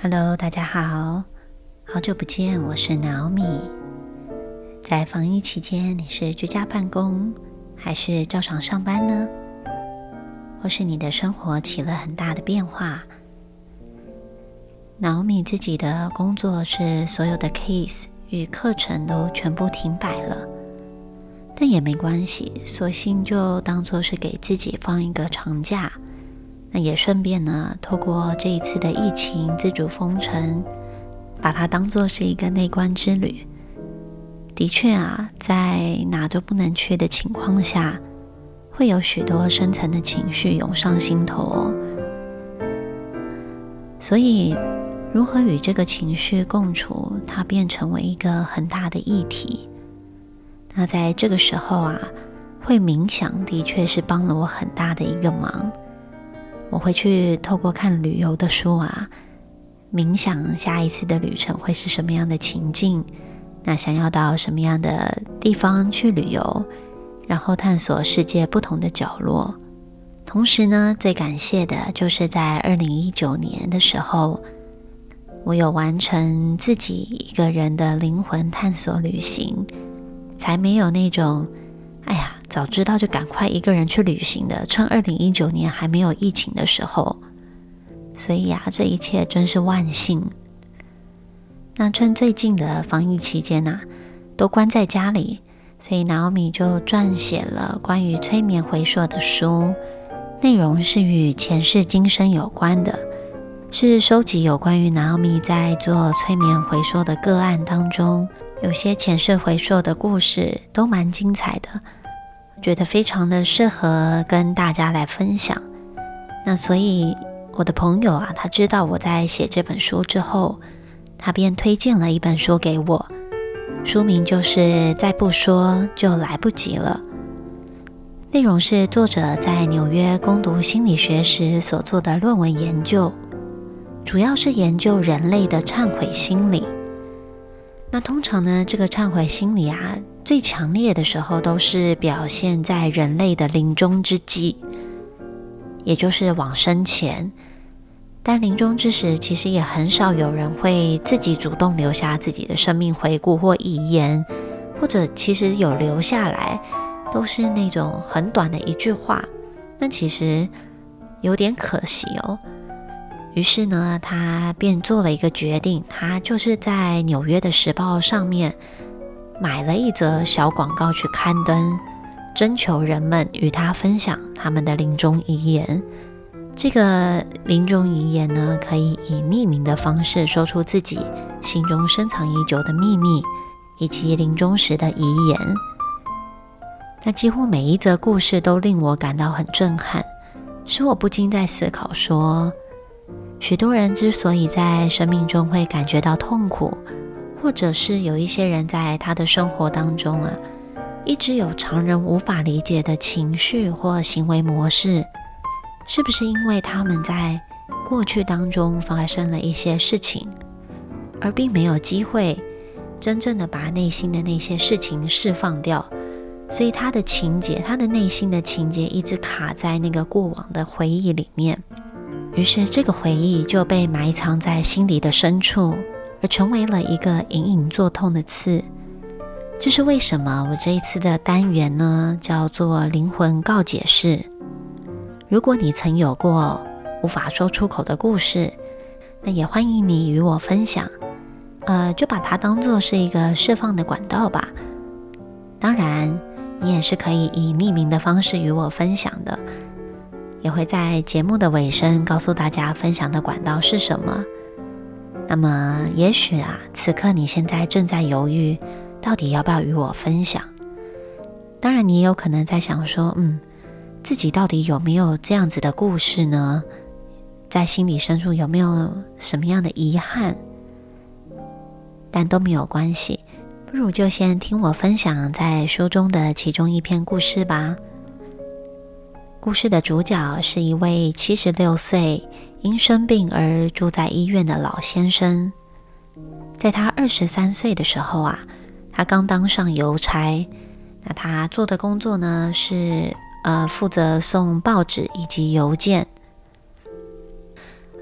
Hello，大家好，好久不见，我是 Naomi。在防疫期间，你是居家办公还是照常上班呢？或是你的生活起了很大的变化？Naomi 自己的工作是所有的 case 与课程都全部停摆了，但也没关系，索性就当做是给自己放一个长假。那也顺便呢，透过这一次的疫情自主封城，把它当做是一个内观之旅。的确啊，在哪都不能去的情况下，会有许多深层的情绪涌上心头哦。所以，如何与这个情绪共处，它变成为一个很大的议题。那在这个时候啊，会冥想的确是帮了我很大的一个忙。我会去透过看旅游的书啊，冥想下一次的旅程会是什么样的情境，那想要到什么样的地方去旅游，然后探索世界不同的角落。同时呢，最感谢的就是在二零一九年的时候，我有完成自己一个人的灵魂探索旅行，才没有那种。早知道就赶快一个人去旅行的，趁二零一九年还没有疫情的时候。所以呀，这一切真是万幸。那趁最近的防疫期间呐，都关在家里，所以 Naomi 就撰写了关于催眠回溯的书，内容是与前世今生有关的，是收集有关于 Naomi 在做催眠回溯的个案当中，有些前世回溯的故事都蛮精彩的。觉得非常的适合跟大家来分享，那所以我的朋友啊，他知道我在写这本书之后，他便推荐了一本书给我，书名就是《再不说就来不及了》，内容是作者在纽约攻读心理学时所做的论文研究，主要是研究人类的忏悔心理。那通常呢，这个忏悔心理啊，最强烈的时候都是表现在人类的临终之际，也就是往生前。但临终之时，其实也很少有人会自己主动留下自己的生命回顾或遗言，或者其实有留下来，都是那种很短的一句话。那其实有点可惜哦。于是呢，他便做了一个决定，他就是在纽约的时报上面买了一则小广告去刊登，征求人们与他分享他们的临终遗言。这个临终遗言呢，可以以匿名的方式说出自己心中深藏已久的秘密，以及临终时的遗言。那几乎每一则故事都令我感到很震撼，使我不禁在思考说。许多人之所以在生命中会感觉到痛苦，或者是有一些人在他的生活当中啊，一直有常人无法理解的情绪或行为模式，是不是因为他们在过去当中发生了一些事情，而并没有机会真正的把内心的那些事情释放掉，所以他的情节，他的内心的情节一直卡在那个过往的回忆里面。于是，这个回忆就被埋藏在心底的深处，而成为了一个隐隐作痛的刺。这是为什么？我这一次的单元呢，叫做“灵魂告解室”。如果你曾有过无法说出口的故事，那也欢迎你与我分享。呃，就把它当做是一个释放的管道吧。当然，你也是可以以匿名的方式与我分享的。也会在节目的尾声告诉大家分享的管道是什么。那么，也许啊，此刻你现在正在犹豫，到底要不要与我分享？当然，你也有可能在想说，嗯，自己到底有没有这样子的故事呢？在心里深处有没有什么样的遗憾？但都没有关系，不如就先听我分享在书中的其中一篇故事吧。故事的主角是一位七十六岁因生病而住在医院的老先生。在他二十三岁的时候啊，他刚当上邮差。那他做的工作呢是呃负责送报纸以及邮件。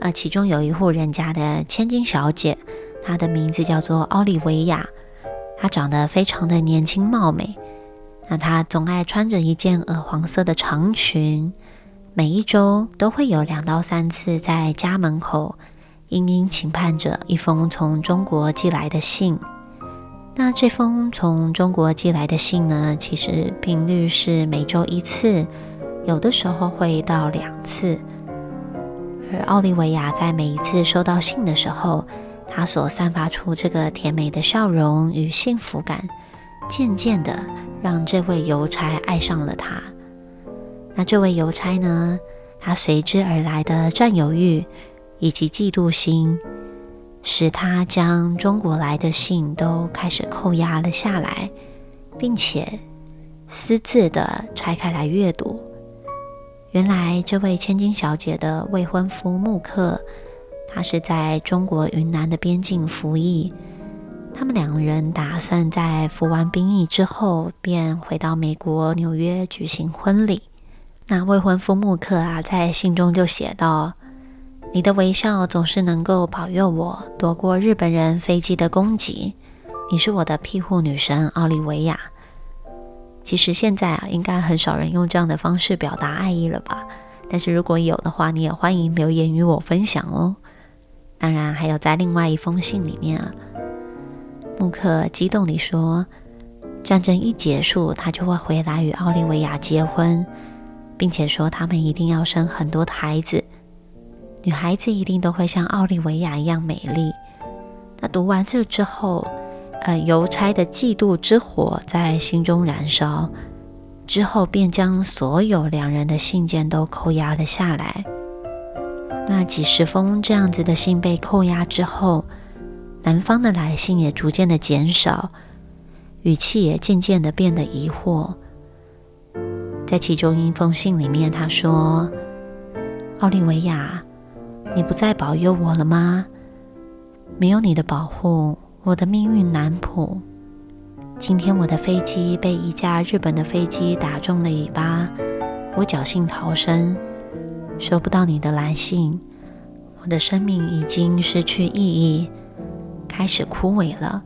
呃，其中有一户人家的千金小姐，她的名字叫做奥利维亚，她长得非常的年轻貌美。那她总爱穿着一件鹅黄色的长裙，每一周都会有两到三次在家门口殷殷期盼着一封从中国寄来的信。那这封从中国寄来的信呢，其实频率是每周一次，有的时候会到两次。而奥利维亚在每一次收到信的时候，他所散发出这个甜美的笑容与幸福感，渐渐的让这位邮差爱上了他。那这位邮差呢，他随之而来的占有欲以及嫉妒心，使他将中国来的信都开始扣押了下来，并且私自的拆开来阅读。原来，这位千金小姐的未婚夫穆克，他是在中国云南的边境服役。他们两人打算在服完兵役之后，便回到美国纽约举行婚礼。那未婚夫穆克啊，在信中就写道：“你的微笑总是能够保佑我躲过日本人飞机的攻击。你是我的庇护女神，奥利维亚。”其实现在啊，应该很少人用这样的方式表达爱意了吧？但是如果有的话，你也欢迎留言与我分享哦。当然，还有在另外一封信里面啊，穆克激动地说：“战争一结束，他就会回来与奥利维亚结婚，并且说他们一定要生很多的孩子，女孩子一定都会像奥利维亚一样美丽。”那读完这之后。呃，邮差的嫉妒之火在心中燃烧，之后便将所有两人的信件都扣押了下来。那几十封这样子的信被扣押之后，男方的来信也逐渐的减少，语气也渐渐的变得疑惑。在其中一封信里面，他说：“奥利维亚，你不再保佑我了吗？没有你的保护。”我的命运难卜。今天我的飞机被一架日本的飞机打中了尾巴，我侥幸逃生，收不到你的来信，我的生命已经失去意义，开始枯萎了。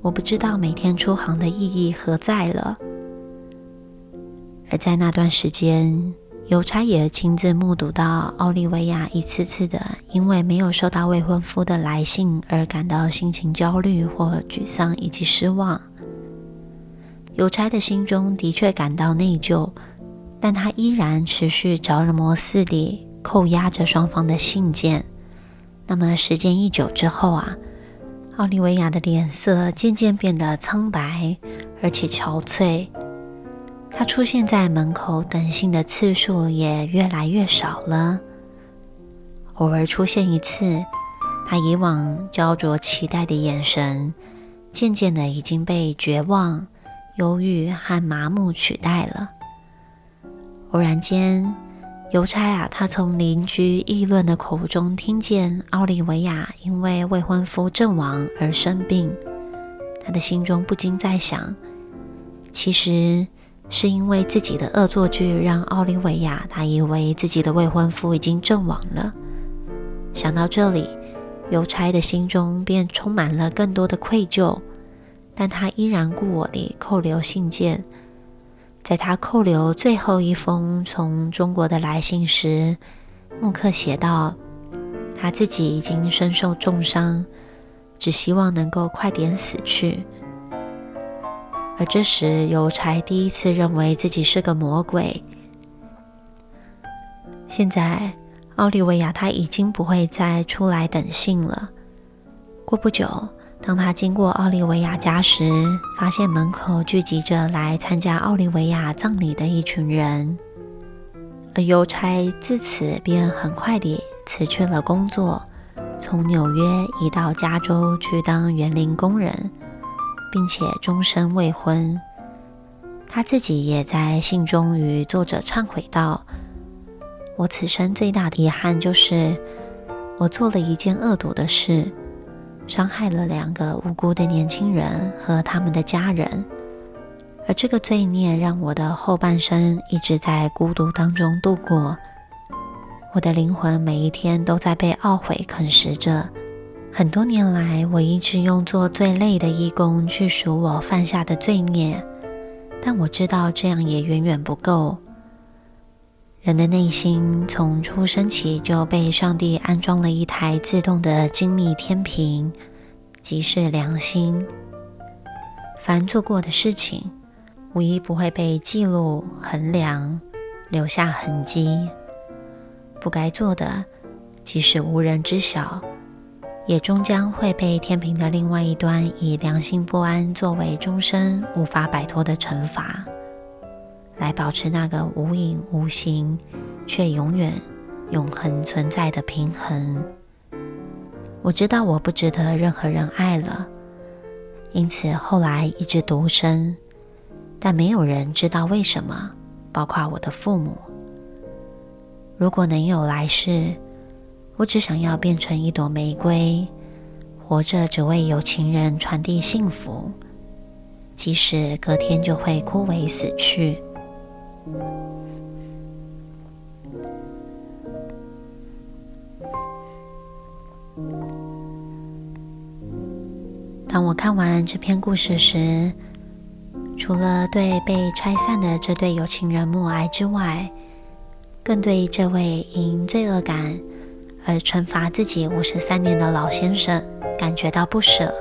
我不知道每天出航的意义何在了。而在那段时间。邮差也亲自目睹到奥利维亚一次次的因为没有收到未婚夫的来信而感到心情焦虑或沮丧以及失望。邮差的心中的确感到内疚，但他依然持续着了魔似的扣押着双方的信件。那么时间一久之后啊，奥利维亚的脸色渐渐变得苍白而且憔悴。他出现在门口等信的次数也越来越少了，偶尔出现一次，他以往焦灼期待的眼神，渐渐的已经被绝望、忧郁和麻木取代了。偶然间，邮差啊，他从邻居议论的口中听见奥利维亚因为未婚夫阵亡而生病，他的心中不禁在想，其实。是因为自己的恶作剧，让奥利维亚他以为自己的未婚夫已经阵亡了。想到这里，邮差的心中便充满了更多的愧疚，但他依然故我地扣留信件。在他扣留最后一封从中国的来信时，穆克写道：“他自己已经身受重伤，只希望能够快点死去。”而这时，邮差第一次认为自己是个魔鬼。现在，奥利维亚他已经不会再出来等信了。过不久，当他经过奥利维亚家时，发现门口聚集着来参加奥利维亚葬礼的一群人。而邮差自此便很快地辞去了工作，从纽约移到加州去当园林工人。并且终身未婚，他自己也在信中与作者忏悔道：“我此生最大的遗憾就是，我做了一件恶毒的事，伤害了两个无辜的年轻人和他们的家人，而这个罪孽让我的后半生一直在孤独当中度过。我的灵魂每一天都在被懊悔啃食着。很多年来，我一直用做最累的义工去赎我犯下的罪孽，但我知道这样也远远不够。人的内心从出生起就被上帝安装了一台自动的精密天平，即是良心。凡做过的事情，无一不会被记录、衡量，留下痕迹。不该做的，即使无人知晓。也终将会被天平的另外一端以良心不安作为终身无法摆脱的惩罚，来保持那个无影无形却永远永恒存在的平衡。我知道我不值得任何人爱了，因此后来一直独身，但没有人知道为什么，包括我的父母。如果能有来世。我只想要变成一朵玫瑰，活着只为有情人传递幸福，即使隔天就会枯萎死去。当我看完这篇故事时，除了对被拆散的这对有情人默哀之外，更对这位因罪恶感。而惩罚自己五十三年的老先生感觉到不舍。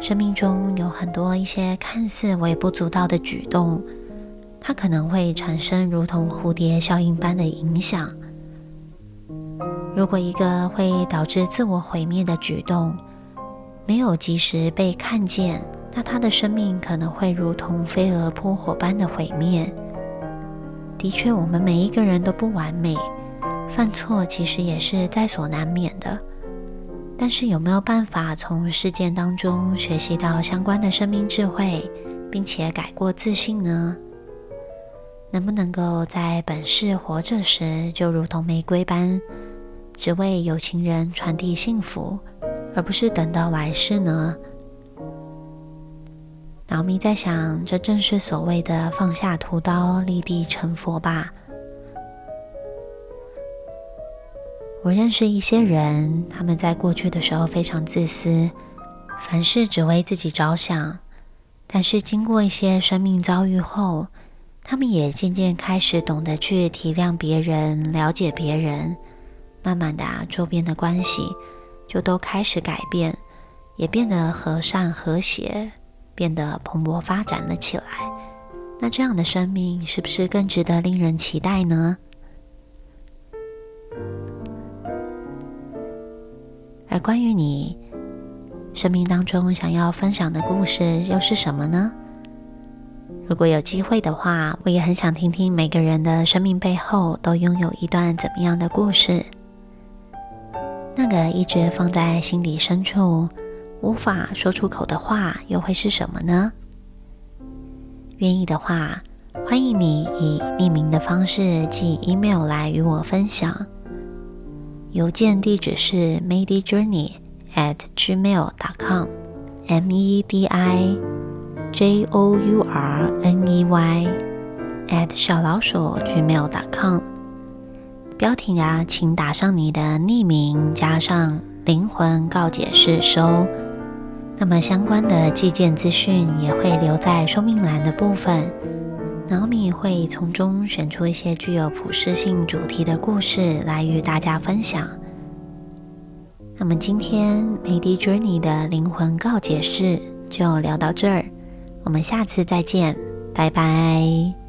生命中有很多一些看似微不足道的举动，它可能会产生如同蝴蝶效应般的影响。如果一个会导致自我毁灭的举动没有及时被看见，那他的生命可能会如同飞蛾扑火般的毁灭。的确，我们每一个人都不完美。犯错其实也是在所难免的，但是有没有办法从事件当中学习到相关的生命智慧，并且改过自新呢？能不能够在本世活着时就如同玫瑰般，只为有情人传递幸福，而不是等到来世呢？老米在想，这正是所谓的放下屠刀，立地成佛吧。我认识一些人，他们在过去的时候非常自私，凡事只为自己着想。但是经过一些生命遭遇后，他们也渐渐开始懂得去体谅别人、了解别人。慢慢的，周边的关系就都开始改变，也变得和善和谐，变得蓬勃发展了起来。那这样的生命是不是更值得令人期待呢？而关于你生命当中想要分享的故事又是什么呢？如果有机会的话，我也很想听听每个人的生命背后都拥有一段怎么样的故事。那个一直放在心底深处无法说出口的话，又会是什么呢？愿意的话，欢迎你以匿名的方式寄 email 来与我分享。邮件地址是 medijourney at gmail dot com，m e d i j o u r n e y at 小老鼠 gmail dot com。标题啊，请打上你的匿名，加上灵魂告解是收。那么相关的寄件资讯也会留在说明栏的部分。脑米会从中选出一些具有普适性主题的故事来与大家分享。那么今天 Medi Journey 的灵魂告解室就聊到这儿，我们下次再见，拜拜。